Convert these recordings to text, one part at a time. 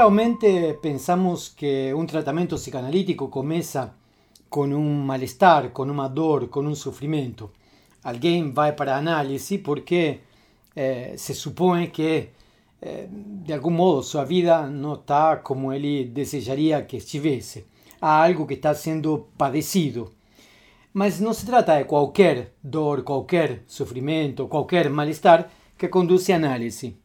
Geralmente pensamos que um tratamento psicanalítico começa com um mal-estar, com uma dor, com um sofrimento. Alguém vai para a análise porque eh, se supõe que, eh, de algum modo, sua vida não está como ele desejaria que estivesse. Há algo que está sendo padecido. Mas não se trata de qualquer dor, qualquer sofrimento, qualquer mal-estar que conduz à análise.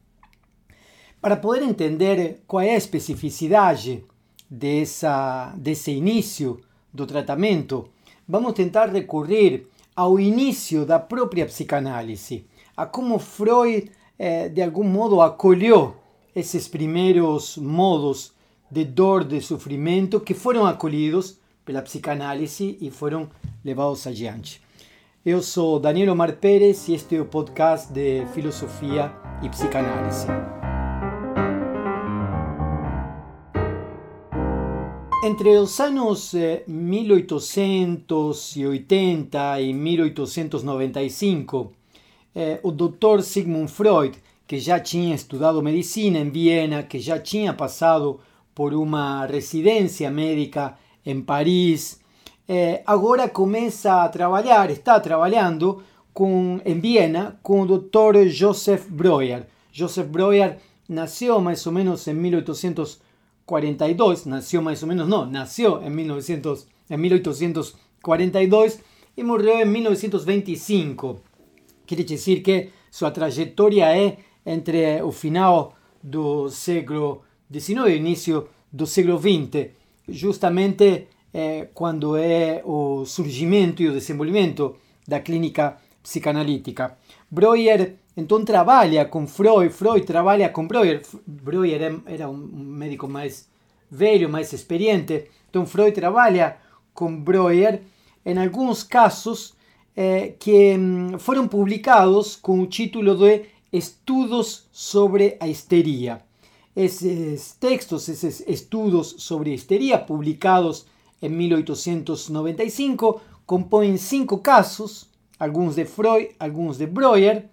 Para poder entender qual é a especificidade dessa, desse início do tratamento, vamos tentar recorrer ao início da própria psicanálise, a como Freud, eh, de algum modo, acolheu esses primeiros modos de dor, de sofrimento, que foram acolhidos pela psicanálise e foram levados adiante. Eu sou Daniel Omar Pérez e este é o podcast de Filosofia e Psicanálise. Entre os anos 1880 e 1895, eh, o Dr. Sigmund Freud, que já tinha estudado medicina em Viena, que já tinha passado por uma residência médica em Paris, eh, agora a trabalhar, está trabalhando com, em Viena com o Dr. Joseph Breuer. Joseph Breuer nasceu mais ou menos em 1800 42, nació más o menos, no, nació en, 1900, en 1842 y murió en 1925. Quiere decir que su trayectoria es entre el final del siglo XIX e inicio del siglo XX, justamente eh, cuando es el surgimiento y el desenvolvimiento la clínica psicanalítica. Breuer então trabalha com Freud, Freud trabalha com Breuer. Breuer era um médico mais velho, mais experiente. Então Freud trabalha com Breuer em alguns casos eh, que mm, foram publicados com o título de Estudos sobre Histeria. Esses textos, esses estudos sobre histeria, publicados em 1895, compõem cinco casos, alguns de Freud, alguns de Breuer,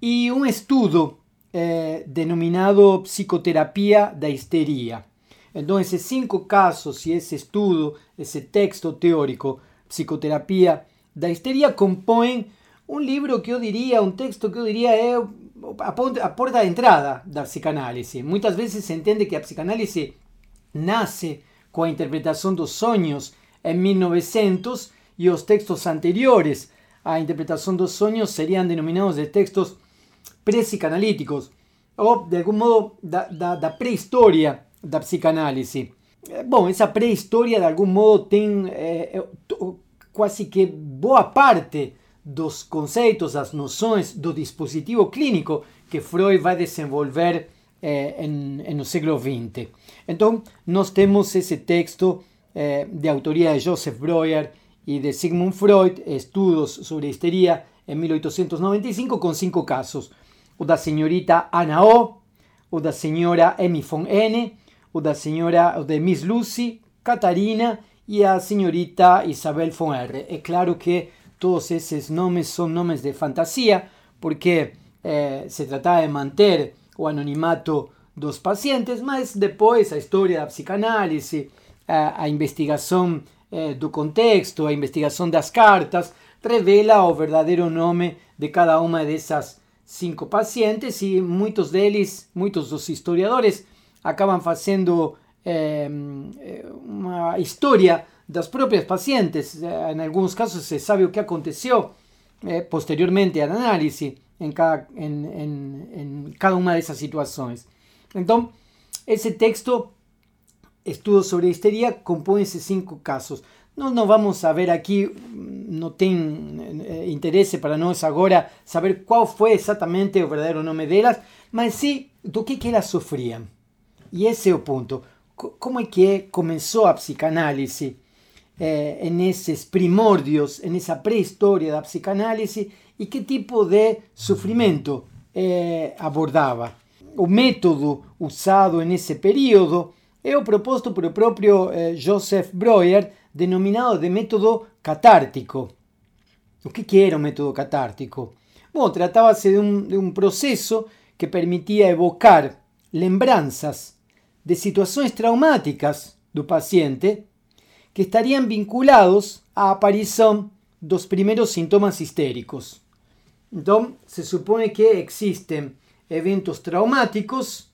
y un estudio eh, denominado Psicoterapia da Histeria. Entonces, cinco casos y ese estudio, ese texto teórico, Psicoterapia da Histeria, componen un libro que yo diría, un texto que yo diría es a porta de entrada da psicanálise. Muchas veces se entiende que la psicanálise nace con la interpretación de los sueños en 1900 y los textos anteriores a la interpretación de los sueños serían denominados de textos pré-psicanalíticos o de algún modo da, da, da pré-história da psicanálise. Eh, bom, essa pré-história de algum modo tem é, quase que boa parte dos conceitos, das noções do dispositivo clínico que Freud vai desenvolver eh, em, no século XX. Então, nós temos esse texto eh, de autoria de Joseph Breuer e de Sigmund Freud, Estudos sobre Histeria, em 1895, com cinco casos o da señorita Ana O, o da señora Emmy von N, o da señora o de Miss Lucy, Catarina y a señorita Isabel von R. Es claro que todos esos nombres son nombres de fantasía porque eh, se trataba de mantener o anonimato dos pacientes, mas depois a historia da psicanálise, a, a investigação eh, do contexto, a investigação das cartas, revela o verdadeiro nome de cada uma dessas cinco pacientes y muchos de ellos, muchos los historiadores, acaban haciendo em, eh, una historia de las propias pacientes. En algunos casos se sabe lo que aconteció eh, posteriormente al análisis en cada, en, en, en cada una de esas situaciones. Entonces, ese texto, Estudio sobre histeria, esos cinco casos. No nos vamos a ver aquí, no tengo eh, interés para nós agora saber cuál fue exactamente el verdadero nombre de ellas, mas sí do que, que elas sofriam. E esse é o ponto. Como é que começou a psicanálise eh, primordios, en esa prehistoria da psicanálise e que tipo de sofrimento eh, abordava? O método usado en ese período é o proposto por o propio eh, Joseph Breuer denominado de método catártico. ¿Qué que era un método catártico? Bueno, tratábase de un, de un proceso que permitía evocar lembranzas de situações traumáticas do paciente que estariam vinculados à aparição dos primeiros sintomas histéricos. Então, se supone que existem eventos traumáticos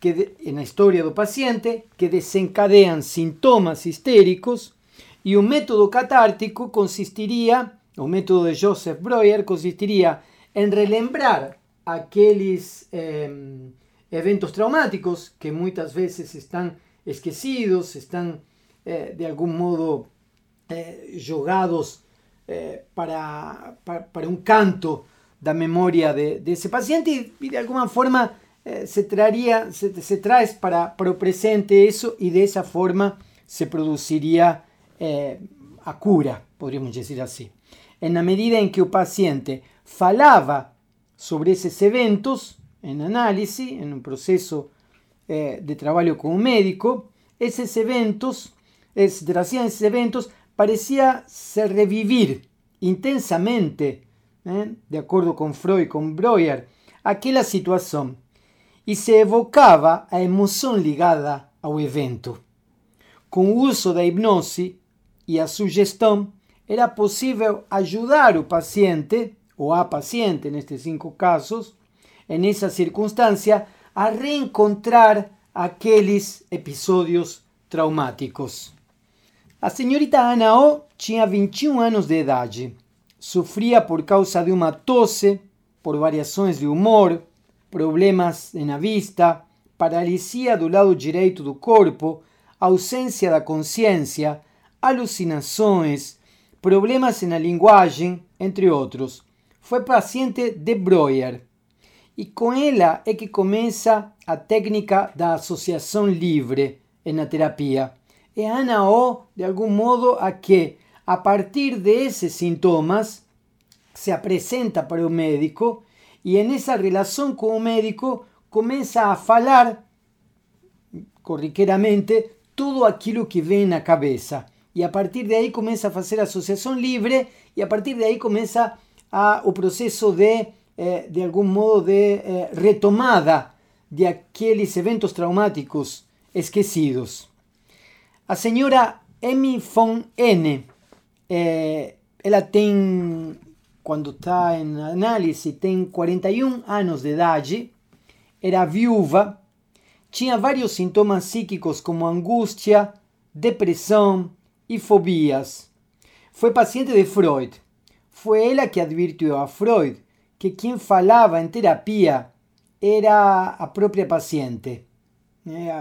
que en la historia del paciente que desencadean sintomas histéricos y un método catártico consistiría, o método de Joseph Breuer consistiría en relembrar aquellos em, eventos traumáticos que muchas veces están esquecidos, están eh, de algún modo eh, eh, para, para, un canto de memoria de, ese paciente y de alguna forma eh, se, traería, se, trae para, para presente eso y de esa forma se produciría eh, a cura, podríamos decir así. En la medida en que el paciente falaba sobre esos eventos en análisis, en un proceso eh, de trabajo con un médico, esos eventos, es, esos eventos, parecía se revivir intensamente, de acuerdo con Freud y con Breuer, aquella situación e se evocava a emoção ligada ao evento. Com o uso da hipnose e a sugestão, era possível ajudar o paciente, ou a paciente nestes cinco casos, nessa circunstância, a reencontrar aqueles episódios traumáticos. A senhorita Ana O tinha 21 anos de idade. Sofria por causa de uma tosse, por variações de humor, problemas na vista, paralisia do lado direito do corpo, ausência da consciência, alucinações, problemas na linguagem, entre outros. Foi paciente de Breuer. E com ela é que começa a técnica da associação livre na terapia. É Ana O, de algum modo, a que, a partir desses sintomas, se apresenta para o médico y en esa relación con un médico comienza a falar corriqueramente todo aquello que ve en la Y a partir de ahí comienza a hacer asociación libre y a partir de ahí comienza a, o proceso de, eh, de algún modo, de eh, retomada de aquellos eventos traumáticos esquecidos. A señora Emmy von N. Eh, ela tem quando está em análise, tem 41 anos de idade, era viúva, tinha vários sintomas psíquicos como angústia, depressão e fobias. Foi paciente de Freud. Foi ela que advirtiu a Freud que quem falava em terapia era a própria paciente.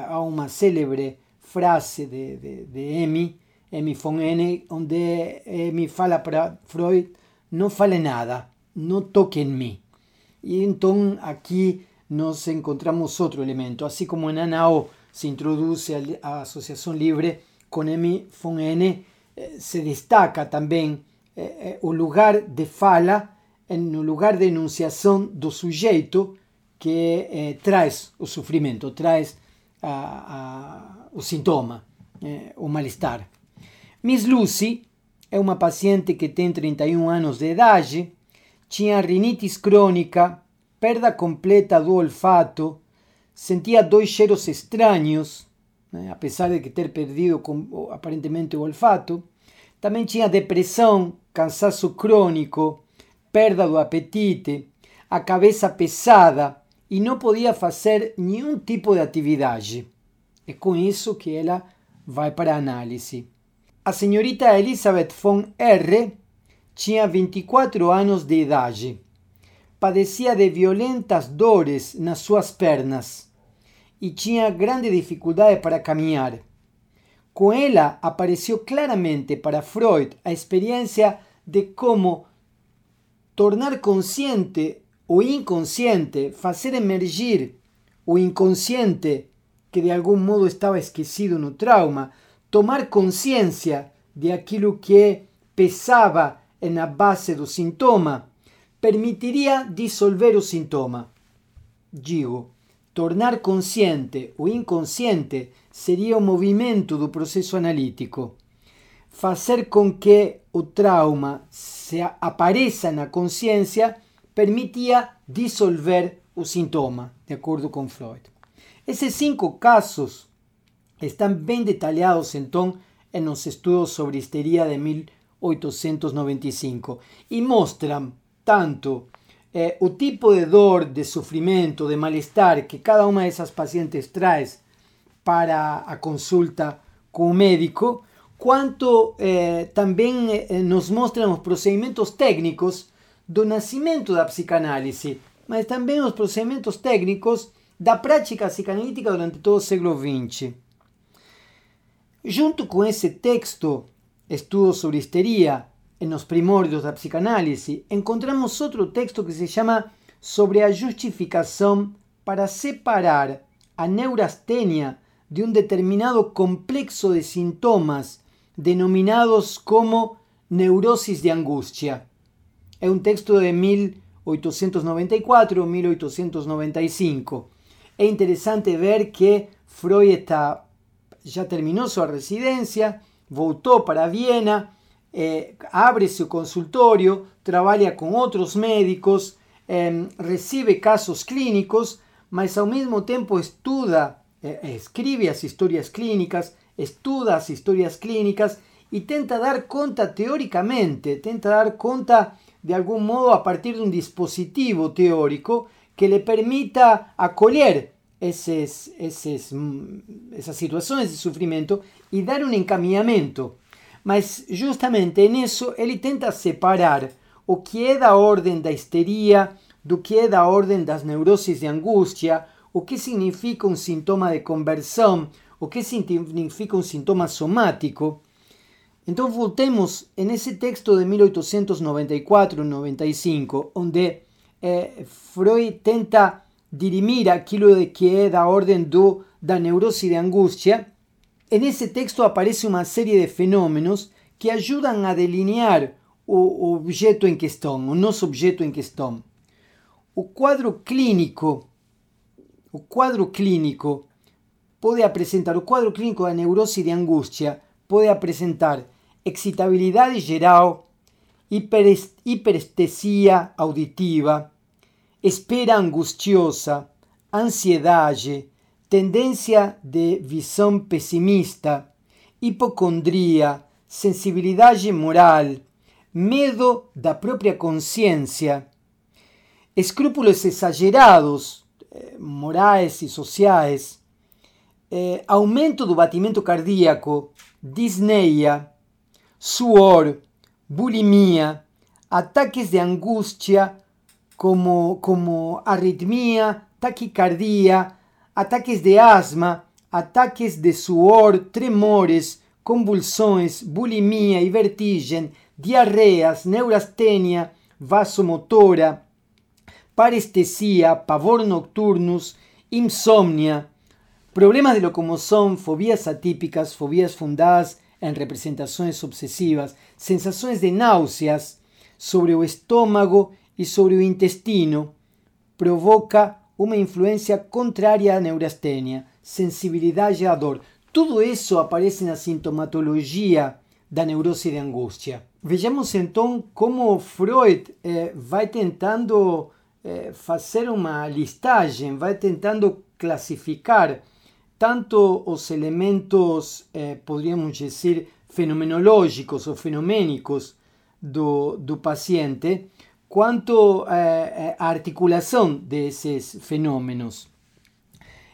Há uma célebre frase de, de, de Emmy, Emmy von N, onde Emmy fala para Freud no fale nada, no toque en mí. Y entonces aquí nos encontramos otro elemento, así como en Anao se introduce a asociación libre, von N eh, se destaca también eh, eh lugar de fala el lugar de enunciación do sujeto que eh, trae o sufrimiento, trae a, o sintoma, o malestar. Miss Lucy é uma paciente que tem 31 anos de idade, tinha rinitis crônica, perda completa do olfato, sentia dois cheiros estranhos, né, apesar de ter perdido com, aparentemente o olfato. Também tinha depressão, cansaço crônico, perda do apetite, a cabeça pesada e não podia fazer nenhum tipo de atividade. É com isso que ela vai para a análise. A señorita Elizabeth von R. tinha 24 anos de idade. Padecia de violentas dores nas suas pernas e tinha grande dificuldade para caminhar. Com ela apareceu claramente para Freud a experiência de como tornar consciente o inconsciente, fazer emergir o inconsciente que de algum modo estava esquecido no trauma, tomar conciencia de aquello que pesaba en la base del síntoma permitiría disolver el síntoma. Digo, tornar consciente o inconsciente sería un movimiento del proceso analítico. Hacer con que o trauma se apareça la conciencia permitía disolver el síntoma, de acuerdo con Freud. Esses cinco casos estão bem detalhados então en los estudios sobre histeria de 1895 y mostran tanto eh, o tipo de dor, de sufrimiento, de malestar que cada una de esas pacientes trae para a consulta con un médico, cuanto eh, también eh, nos muestran los procedimientos técnicos do nascimento da psicanálise, mas também os procedimentos técnicos da prática psicanalítica durante todo o século XX. Junto com esse texto, Estudo sobre Histeria, en los primordios da psicanálisis, encontramos outro texto que se chama Sobre a justificação para separar a neurastenia de um determinado complexo de sintomas denominados como neurosis de angústia. É um texto de 1894-1895. É interessante ver que Freud está, já terminou sua residência, voltou para Viena, eh, abre seu consultório, trabalha com outros médicos, eh, recebe casos clínicos, mas ao mesmo tempo estuda, eh, escreve as histórias clínicas, estuda as histórias clínicas e tenta dar conta teóricamente, tenta dar conta de algum modo a partir de um dispositivo teórico que lhe permita acolher esses, esses, essas situações de sofrimento e dar um encaminhamento. Mas justamente nisso ele tenta separar o que é da ordem da histeria do que é da ordem das neuroses de angústia, o que significa um sintoma de conversão, o que significa um sintoma somático. Então voltemos nesse texto de 1894-95, onde eh, Freud tenta dirimir aquilo de que é da ordem do, da neurose de angústia. Nesse texto aparece uma série de fenômenos que ajudam a delinear o, objeto em questão, o nosso objeto em questão. O quadro clínico, o quadro clínico pode apresentar, o quadro clínico da neurose de angústia pode apresentar excitabilidade geral, hiperestesia auditiva, espera angustiosa, ansiedade, tendência de visão pessimista, hipocondria, sensibilidade moral, medo da própria consciência, escrúpulos exagerados, eh, morais e sociais, eh, aumento do batimento cardíaco, disneia, suor, bulimia, ataques de angústia como, como arritmia, taquicardia, ataques de asma, ataques de suor, tremores, convulsões, bulimia e vertigem, diarreias, neurastenia, vasomotora, parestesia, pavor nocturnus, insomnia, problemas de locomoção, fobias atípicas, fobias fundadas em representações obsessivas, sensações de náuseas sobre o estômago e sobre o intestino, provoca uma influência contrária à neurastenia, sensibilidade à dor. Tudo isso aparece na sintomatologia da neurose de angústia. Vejamos então como Freud eh, vai tentando eh, fazer uma listagem, vai tentando classificar tanto os elementos, eh, poderíamos dizer, fenomenológicos ou fenomênicos do, do paciente, quanto eh, a articulação desses fenômenos.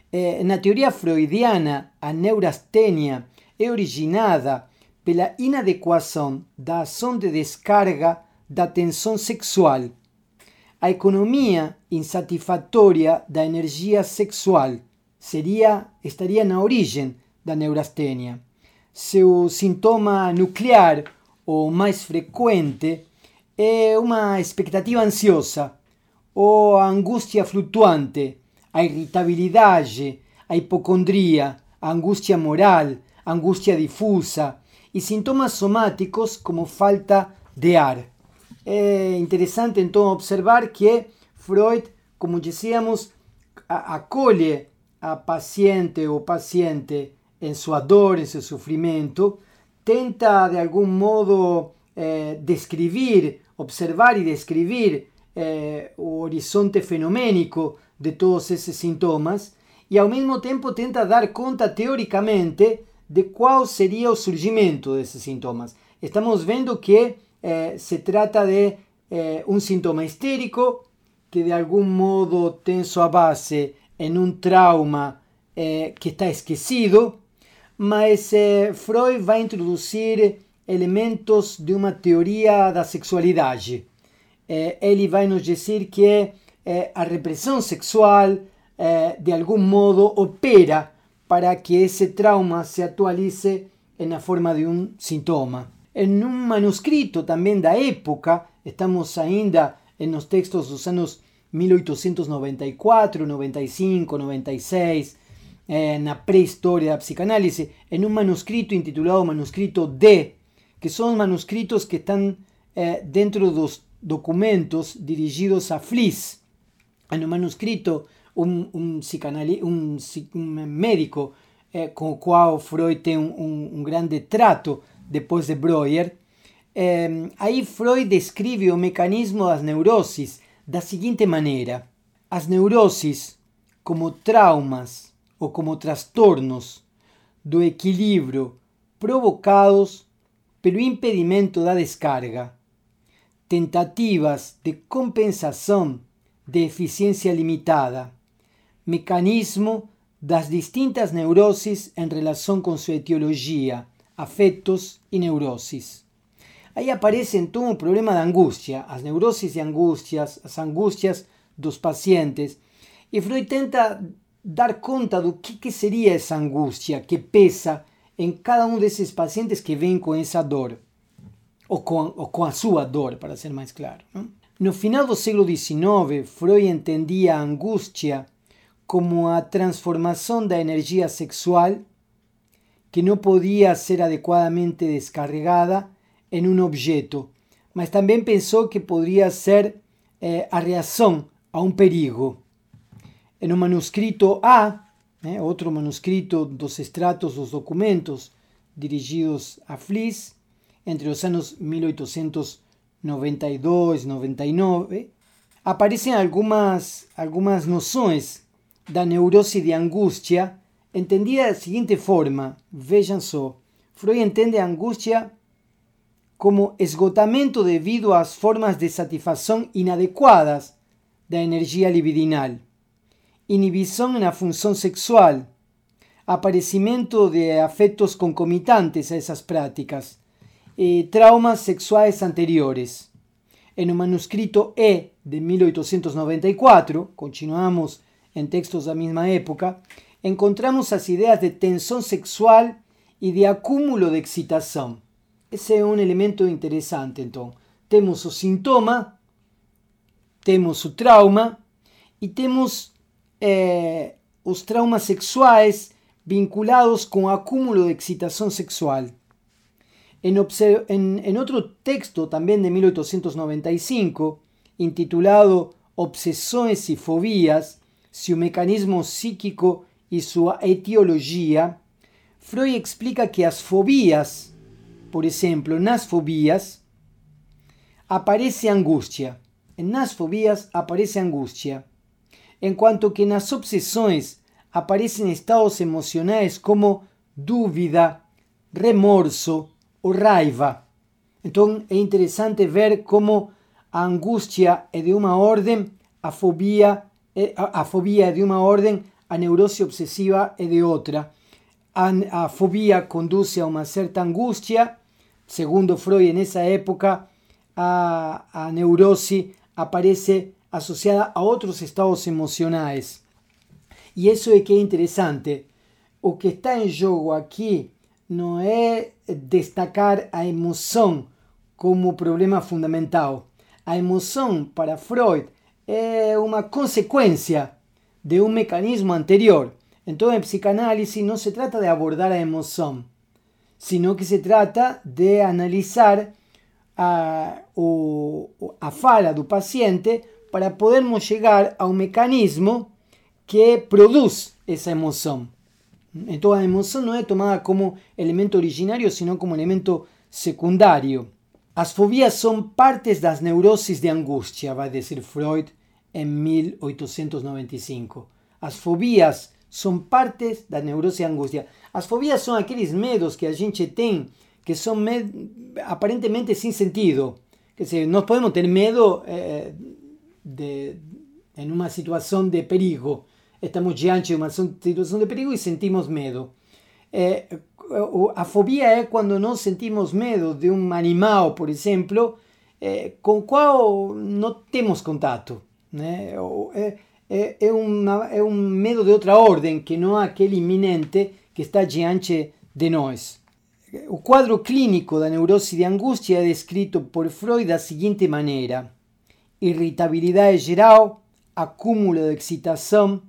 Eh, na teoria freudiana, a neurastenia é originada pela inadequação da ação de descarga da tensão sexual, a economia insatisfatória da energia sexual seria estaria na origem da neurastenia. Seu sintoma nuclear ou mais frequente é uma expectativa ansiosa ou a angústia flutuante, a irritabilidade, a hipocondria, a angústia moral, a angústia difusa e sintomas somáticos como falta de ar. É interessante então observar que Freud, como dizíamos, acolhe a paciente ou paciente em sua dor, em seu sofrimento, tenta de algum modo eh, describir, observar y describir eh, horizonte fenoménico de todos esos sintomas e ao mesmo tempo tenta dar conta teoricamente de qual seria o surgimento desses sintomas. Estamos vendo que eh, se trata de eh, um sintoma histérico que de algum modo tem sua base em um trauma eh, que está esquecido, mas eh, Freud vai introduzir elementos de uma teoria da sexualidade. Eh, ele vai nos dizer que eh, a repressão sexual eh, de algum modo opera para que esse trauma se atualize na forma de um sintoma. Em um manuscrito também da época, estamos ainda nos textos dos anos 1894, 95, 96, eh, na pré-história da psicanálise, em um manuscrito intitulado Manuscrito D, que são manuscritos que estão eh, dentro dos documentos dirigidos a Fliss. En un manuscrito, un, un, un, un médico eh, con el cual Freud tiene un, grande trato después de Breuer, eh, aí Freud describe o mecanismo das neurosis da seguinte maneira: as neurosis, como traumas ou como trastornos do equilíbrio provocados pelo impedimento da descarga, tentativas de compensação de eficiencia limitada, mecanismo das distintas neurosis en relación con su etiología, afectos y neurosis. Aí aparece então o problema da angústia, as neuroses e angústias, as angústias dos pacientes, e Freud tenta dar conta do que, que seria essa angústia que pesa em cada um desses pacientes que vem com essa dor, ou com, ou com a sua para ser mais claro. Não? No final do século XIX, Freud entendia a angústia como a transformação da energia sexual que não podia ser adequadamente descarregada em um objeto, mas também pensou que poderia ser eh, a reação a um perigo. Em um manuscrito A, né, outro manuscrito dos extratos dos documentos dirigidos a Fliss, entre os anos 1800 92, 99, aparecem algumas, algumas noções da neurose de angústia entendida da seguinte forma: vejam Freud entende a angústia como esgotamento devido às formas de satisfação inadequadas da energia libidinal, inibição na função sexual, aparecimento de afetos concomitantes a essas práticas, eh, traumas sexuais anteriores. En un manuscrito E de 1894, continuamos en textos da mesma época, encontramos as ideas de tensão sexual e de acúmulo de excitação. Esse é um elemento interessante, então. Temos o sintoma, temos o trauma e temos eh, os traumas sexuais vinculados com o acúmulo de excitação sexual. En, otro texto también de 1895, intitulado Obsesiones y Fobías, su mecanismo psíquico y su etiología, Freud explica que las fobías, por ejemplo, en las fobías, aparece angustia. En las fobías aparece angustia. En cuanto que en las obsesiones aparecen estados emocionales como dúvida, remorso, o raiva. Então é interessante ver como a angústia é de uma ordem, a fobia, é, a, fobia é de uma ordem, a neurose obsessiva é de outra. A, fobia conduz a uma certa angústia, segundo Freud, nessa época, a, a neurose aparece associada a outros estados emocionais. E isso é que é interessante. O que está em jogo aqui não é destacar a emoção como problema fundamental. A emoção, para Freud, é uma consequência de um mecanismo anterior. Então, em psicanálise, não se trata de abordar a emoção, sino que se trata de analisar a, o, a fala do paciente para podermos chegar a um mecanismo que produz essa emoção. Entonces la emoción no es tomada como elemento originario, sino como elemento secundario. Las fobías son partes de las neurosis de angustia, va a decir Freud en 1895. Las fobías são partes da neurose e angústia. As fobias são aqueles medos que a gente tem que são aparentemente sem sentido. Quer dizer, nós podemos ter medo eh, de, em uma situação de perigo. Estamos diante de uma situação de perigo e sentimos medo. Eh, fobia é quando nós sentimos medo de um animal, por exemplo, eh, com o qual não temos contato. Né? É, é, é, uma, é um medo de outra ordem, que não é aquele iminente que está diante de nós. O quadro clínico da neurose de angústia é descrito por Freud da seguinte maneira: irritabilidade geral, acúmulo de excitação,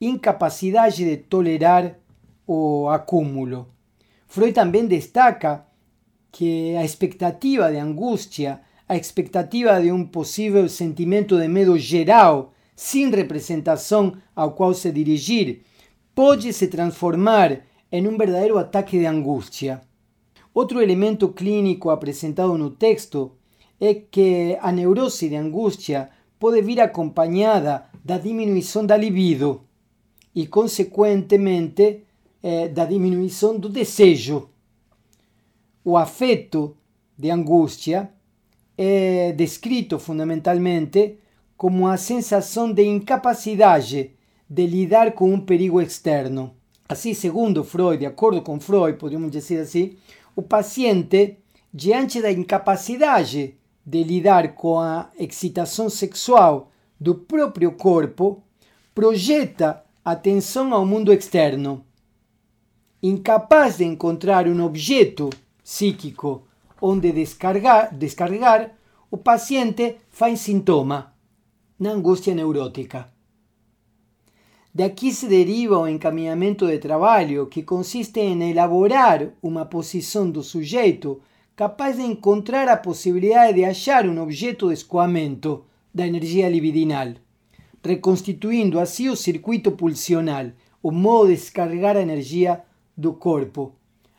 incapacidade de tolerar o acúmulo. Freud também destaca que a expectativa de angústia, a expectativa de um possível sentimento de medo geral, sem representação ao qual se dirigir, pode se transformar em um verdadeiro ataque de angústia. Outro elemento clínico apresentado no texto é que a neurose de angústia pode vir acompanhada da diminuição da libido e, consequentemente, eh, da diminuição do desejo. O afeto de angústia é descrito fundamentalmente como a sensação de incapacidade de lidar com um perigo externo. Assim, segundo Freud, de acordo com Freud, podemos dizer assim, o paciente, diante da incapacidade de lidar com a excitação sexual do próprio corpo, projeta atenção ao mundo externo incapaz de encontrar um objeto psíquico onde descargar, descarregar, o paciente faz sintoma na angústia neurótica. Daqui se deriva o encaminhamento de trabalho que consiste em elaborar uma posição do sujeito capaz de encontrar a possibilidade de achar um objeto de escoamento da energia libidinal, reconstituindo assim o circuito pulsional, o modo de descarregar a energia do corpo.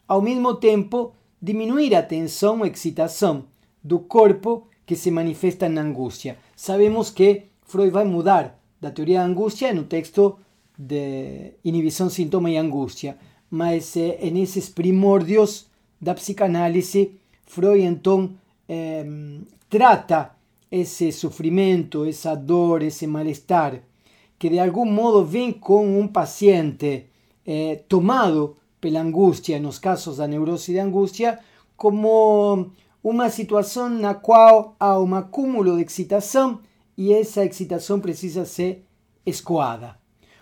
Ao mesmo tempo, diminuir a tensão e excitação do corpo que se manifesta na angústia. Sabemos que Freud vai mudar da teoria da angústia no texto de inibição, sintoma e angústia, mas eh, nesses primórdios da psicanálise, Freud então eh, trata esse sofrimento, essa dor, esse mal-estar, que de algum modo vem com um paciente eh, tomado pela angústia, nos casos da neurose de angústia, como uma situação na qual há um acúmulo de excitação e essa excitação precisa ser escoada.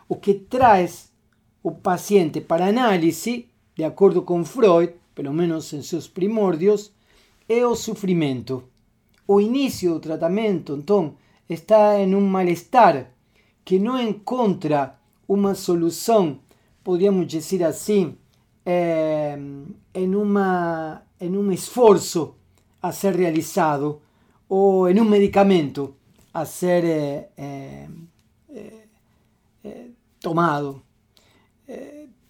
O que traz o paciente para análise, de acordo com Freud, pelo menos em seus primórdios, é o sofrimento. O início do tratamento, então, está em um mal-estar que não encontra uma solução, podríamos dizer assim, eh, en, uma, en un esforço a ser realizado ou em um medicamento a ser eh, eh, tomado.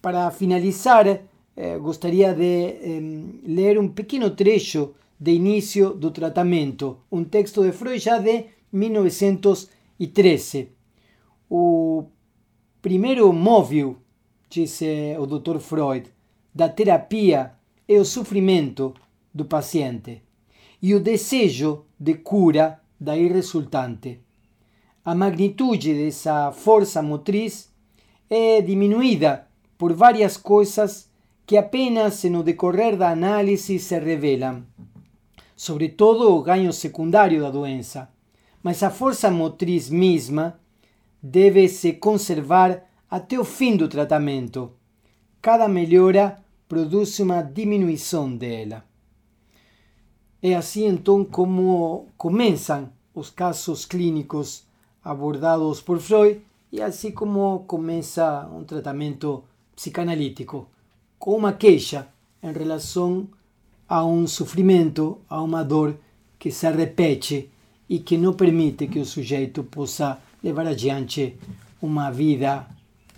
Para finalizar, eh, gostaria de ler um pequeno trecho de início do tratamento, um texto de Freud já de 1913. O primeiro móvel, disse o Dr. Freud, da terapia é o sofrimento do paciente e o desejo de cura daí resultante. A magnitude dessa força motriz é diminuída por várias coisas que apenas no decorrer da análise se revelam, sobretudo o ganho secundário da doença, mas a força motriz mesma deve se conservar até o fim do tratamento. Cada melhora produz uma diminuição dela. É assim então como começam os casos clínicos abordados por Freud e assim como começa um tratamento psicanalítico, com uma queixa em relação a um sofrimento, a uma dor que se repete e que não permite que o sujeito possa levar adiante uma vida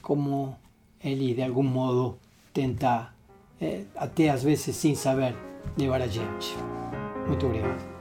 como ele de algum modo tenta é, até às vezes sem saber levar adiante. Muito obrigado.